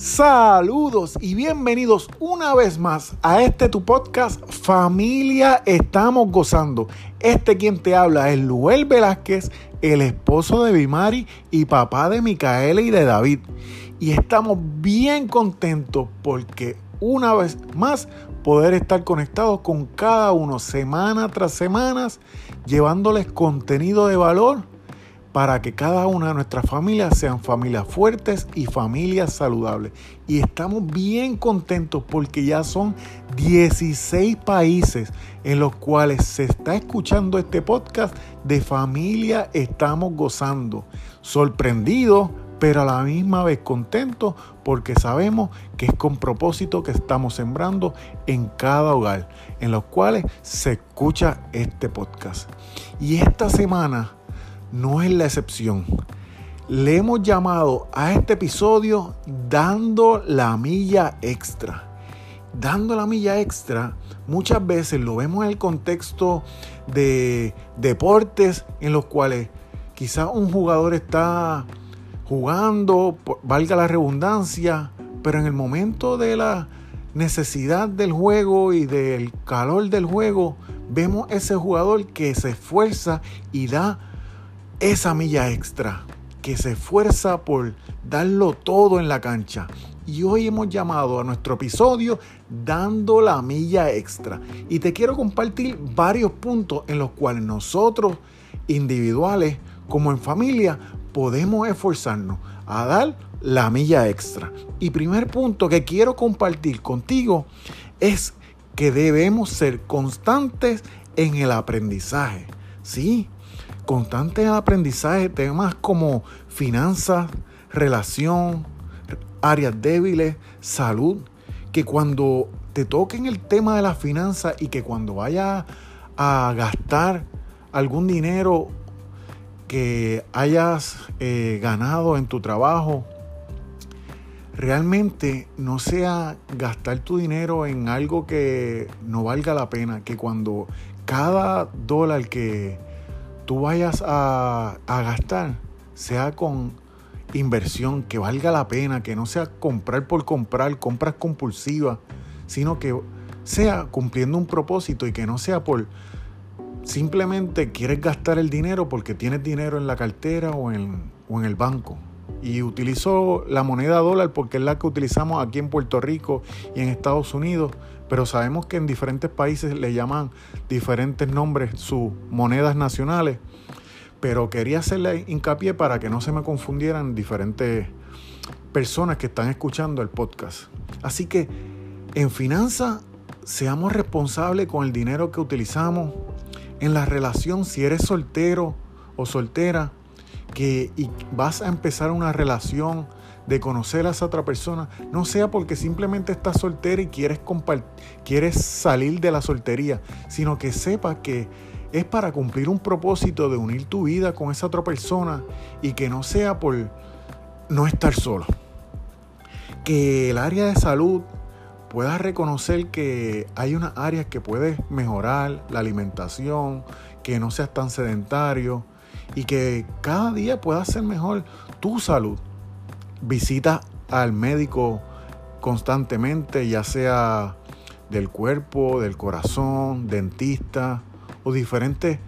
Saludos y bienvenidos una vez más a este tu podcast Familia Estamos Gozando. Este quien te habla es Luel Velázquez, el esposo de Bimari y papá de Micaela y de David. Y estamos bien contentos porque una vez más poder estar conectados con cada uno semana tras semana, llevándoles contenido de valor para que cada una de nuestras familias sean familias fuertes y familias saludables. Y estamos bien contentos porque ya son 16 países en los cuales se está escuchando este podcast de familia estamos gozando. Sorprendidos, pero a la misma vez contentos porque sabemos que es con propósito que estamos sembrando en cada hogar, en los cuales se escucha este podcast. Y esta semana no es la excepción. Le hemos llamado a este episodio Dando la milla extra. Dando la milla extra, muchas veces lo vemos en el contexto de deportes en los cuales quizás un jugador está jugando, valga la redundancia, pero en el momento de la necesidad del juego y del calor del juego, vemos ese jugador que se esfuerza y da esa milla extra, que se esfuerza por darlo todo en la cancha. Y hoy hemos llamado a nuestro episodio Dando la milla extra. Y te quiero compartir varios puntos en los cuales nosotros, individuales como en familia, podemos esforzarnos a dar la milla extra. Y primer punto que quiero compartir contigo es que debemos ser constantes en el aprendizaje. Sí, constante aprendizaje, temas como finanzas, relación, áreas débiles, salud, que cuando te toquen el tema de las finanzas y que cuando vayas a gastar algún dinero que hayas eh, ganado en tu trabajo, realmente no sea gastar tu dinero en algo que no valga la pena, que cuando cada dólar que tú vayas a, gastar sea con inversión que valga la pena, que no sea comprar por comprar, compras compulsivas, sino que sea cumpliendo un propósito y que no sea por simplemente quieres gastar el dinero porque tienes dinero en la cartera o en, o en el banco. Y utilizo la moneda dólar porque es la que utilizamos aquí en Puerto Rico y en Estados Unidos pero sabemos que en diferentes países le llaman diferentes nombres sus monedas nacionales, pero quería hacerle hincapié para que no se me confundieran diferentes personas que están escuchando el podcast. Así que en finanzas seamos responsables con el dinero que utilizamos. En la relación, si eres soltero o soltera, que y vas a empezar una relación de conocer a esa otra persona, no sea porque simplemente estás soltera y quieres, quieres salir de la soltería, sino que sepa que es para cumplir un propósito de unir tu vida con esa otra persona y que no sea por no estar solo. Que el área de salud pueda reconocer que hay unas áreas que puedes mejorar, la alimentación, que no seas tan sedentario y que cada día pueda ser mejor tu salud visita al médico constantemente, ya sea del cuerpo, del corazón, dentista o diferentes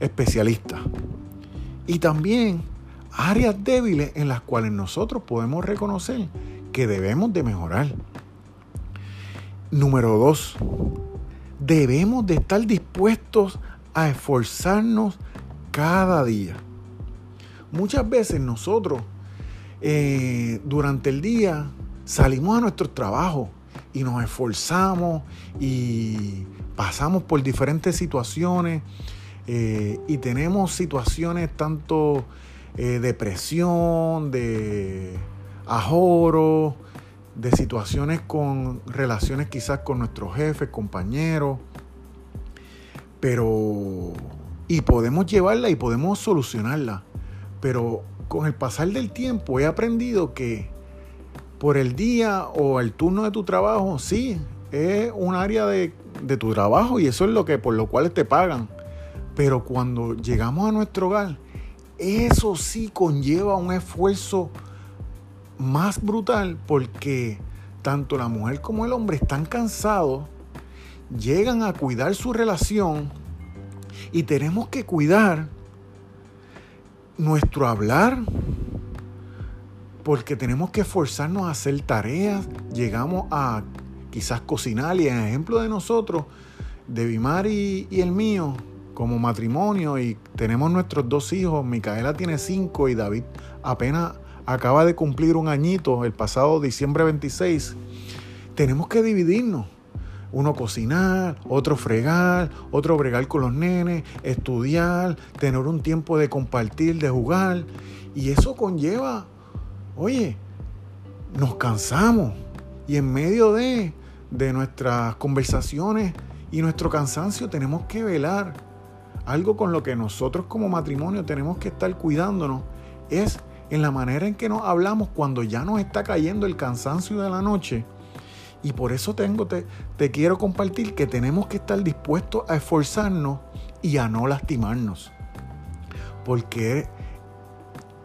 especialistas. Y también áreas débiles en las cuales nosotros podemos reconocer que debemos de mejorar. Número dos, debemos de estar dispuestos a esforzarnos cada día. Muchas veces nosotros eh, durante el día salimos a nuestro trabajo y nos esforzamos y pasamos por diferentes situaciones eh, y tenemos situaciones tanto eh, de presión, de ajoro, de situaciones con relaciones quizás con nuestros jefes, compañeros, pero y podemos llevarla y podemos solucionarla, pero con el pasar del tiempo he aprendido que por el día o el turno de tu trabajo, sí, es un área de, tu trabajo y eso es lo que por lo cual te pagan. Pero cuando llegamos a nuestro hogar, eso sí conlleva un esfuerzo más brutal porque tanto la mujer como el hombre están cansados, llegan a cuidar su relación y tenemos que cuidar nuestro hablar porque tenemos que esforzarnos a hacer tareas, llegamos a quizás cocinar y en ejemplo de nosotros, de Bimar y, y el mío, como matrimonio y tenemos nuestros dos hijos, Micaela tiene cinco y David apenas acaba de cumplir un añito el pasado diciembre 26, tenemos que dividirnos. Uno cocinar, otro fregar, otro bregar con los nenes, estudiar, tener un tiempo de compartir, de jugar. Y eso conlleva, oye, nos cansamos. Y en medio de, de nuestras conversaciones y nuestro cansancio tenemos que velar. Algo con lo que nosotros como matrimonio tenemos que estar cuidándonos es en la manera en que nos hablamos cuando ya nos está cayendo el cansancio de la noche. Y por eso tengo, te, te quiero compartir que tenemos que estar dispuestos a esforzarnos y a no lastimarnos. Porque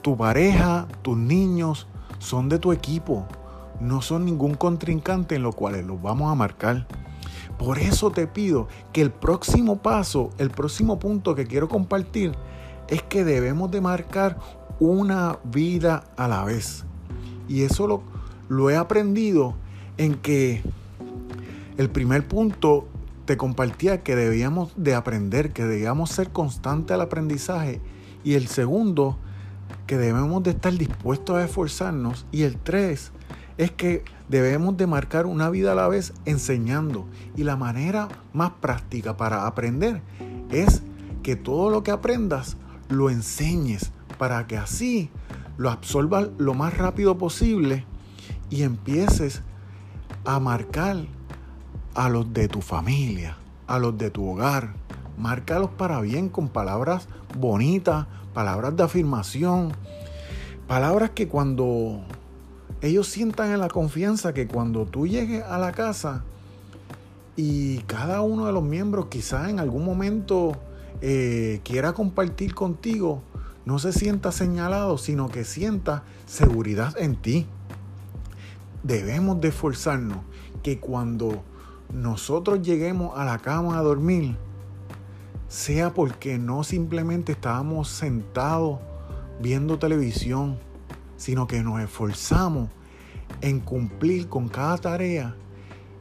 tu pareja, tus niños son de tu equipo, no son ningún contrincante en lo cual los vamos a marcar. Por eso te pido que el próximo paso, el próximo punto que quiero compartir es que debemos de marcar una vida a la vez. Y eso lo, lo he aprendido en que el primer punto te compartía que debíamos de aprender, que debíamos ser constantes al aprendizaje. Y el segundo, que debemos de estar dispuestos a esforzarnos. Y el tres, es que debemos de marcar una vida a la vez enseñando. Y la manera más práctica para aprender es que todo lo que aprendas lo enseñes para que así lo absorbas lo más rápido posible y empieces a marcar a los de tu familia, a los de tu hogar. Márcalos para bien con palabras bonitas, palabras de afirmación, palabras que cuando ellos sientan en la confianza que cuando tú llegues a la casa y cada uno de los miembros quizás en algún momento eh, quiera compartir contigo, no se sienta señalado, sino que sienta seguridad en ti. Debemos de esforzarnos que cuando nosotros lleguemos a la cama a dormir, sea porque no simplemente estábamos sentados viendo televisión, sino que nos esforzamos en cumplir con cada tarea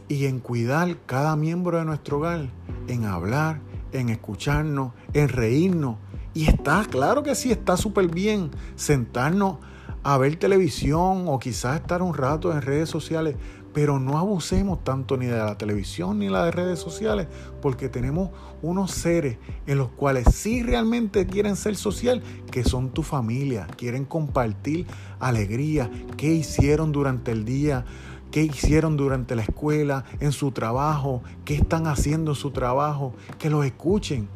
y en cuidar cada miembro de nuestro hogar, en hablar, en escucharnos, en reírnos, y está, claro que sí, está súper bien sentarnos a ver televisión o quizás estar un rato en redes sociales, pero no abusemos tanto ni de la televisión ni de las redes sociales, porque tenemos unos seres en los cuales sí realmente quieren ser social, que son tu familia, quieren compartir alegría, qué hicieron durante el día, qué hicieron durante la escuela, en su trabajo, qué están haciendo en su trabajo, que los escuchen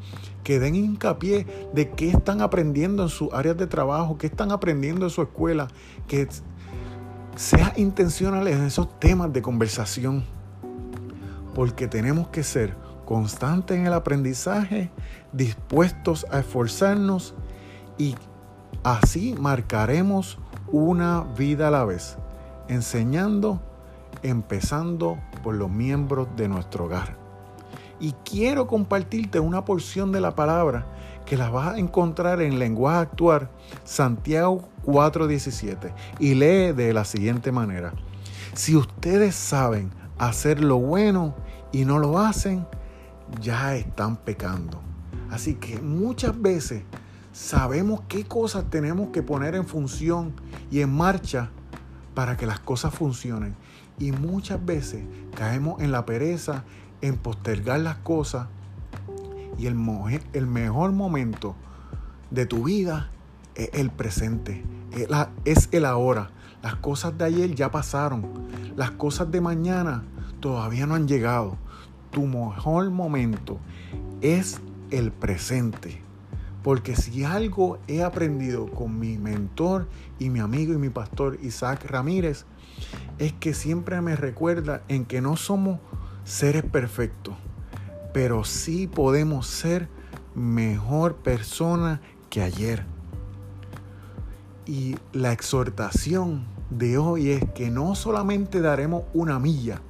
que den hincapié de qué están aprendiendo en sus áreas de trabajo, qué están aprendiendo en su escuela, que sea intencional en esos temas de conversación. Porque tenemos que ser constantes en el aprendizaje, dispuestos a esforzarnos y así marcaremos una vida a la vez, enseñando, empezando por los miembros de nuestro hogar y quiero compartirte una porción de la palabra que la vas a encontrar en lenguaje actual Santiago 4:17 y lee de la siguiente manera. Si ustedes saben hacer lo bueno y no lo hacen, ya están pecando. Así que muchas veces sabemos qué cosas tenemos que poner en función y en marcha para que las cosas funcionen. Y muchas veces caemos en la pereza, en postergar las cosas y el, el mejor momento de tu vida es el presente, es el ahora. Las cosas de ayer ya pasaron, las cosas de mañana todavía no han llegado. Tu mejor momento es el presente. Porque si algo he aprendido con mi mentor y mi amigo y mi pastor Isaac Ramírez, es que siempre me recuerda en que no somos seres perfectos, pero sí podemos ser mejor persona que ayer. Y la exhortación de hoy es que no solamente daremos una milla,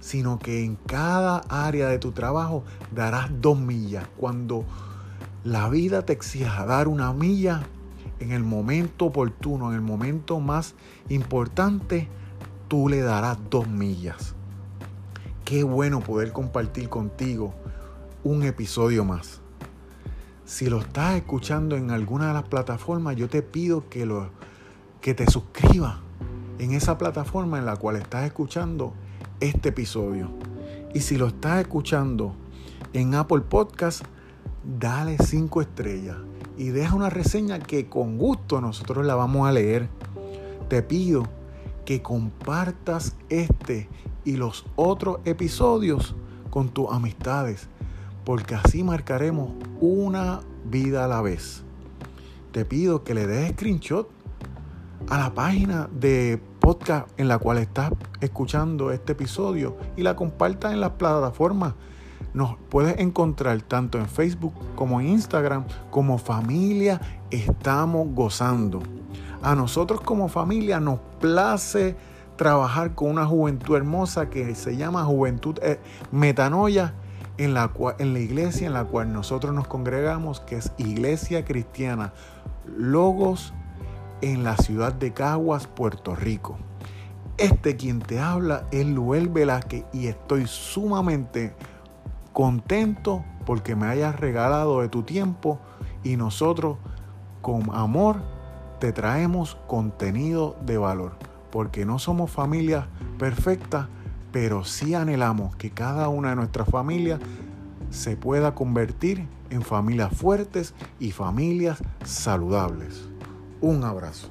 sino que en cada área de tu trabajo darás dos millas. Cuando la vida te exija dar una milla, en el momento oportuno, en el momento más importante, tú le darás dos millas. Qué bueno poder compartir contigo un episodio más. Si lo estás escuchando en alguna de las plataformas, yo te pido que, lo, que te suscribas en esa plataforma en la cual estás escuchando este episodio. Y si lo estás escuchando en Apple Podcast, dale cinco estrellas y deja una reseña que con gusto nosotros la vamos a leer. Te pido que compartas este y los otros episodios con tus amistades, porque así marcaremos una vida a la vez. Te pido que le des screenshot a la página de podcast en la cual estás escuchando este episodio y la compartas en las plataformas nos puedes encontrar tanto en Facebook como en Instagram como familia estamos gozando. A nosotros como familia nos place trabajar con una juventud hermosa que se llama Juventud eh, Metanoia en la, en la iglesia en la cual nosotros nos congregamos, que es Iglesia Cristiana Logos en la ciudad de Caguas, Puerto Rico. Este quien te habla es Luel Velázquez y estoy sumamente contento porque me hayas regalado de tu tiempo y nosotros con amor te traemos contenido de valor. Porque no somos familias perfectas, pero sí anhelamos que cada una de nuestras familias se pueda convertir en familias fuertes y familias saludables. Un abrazo.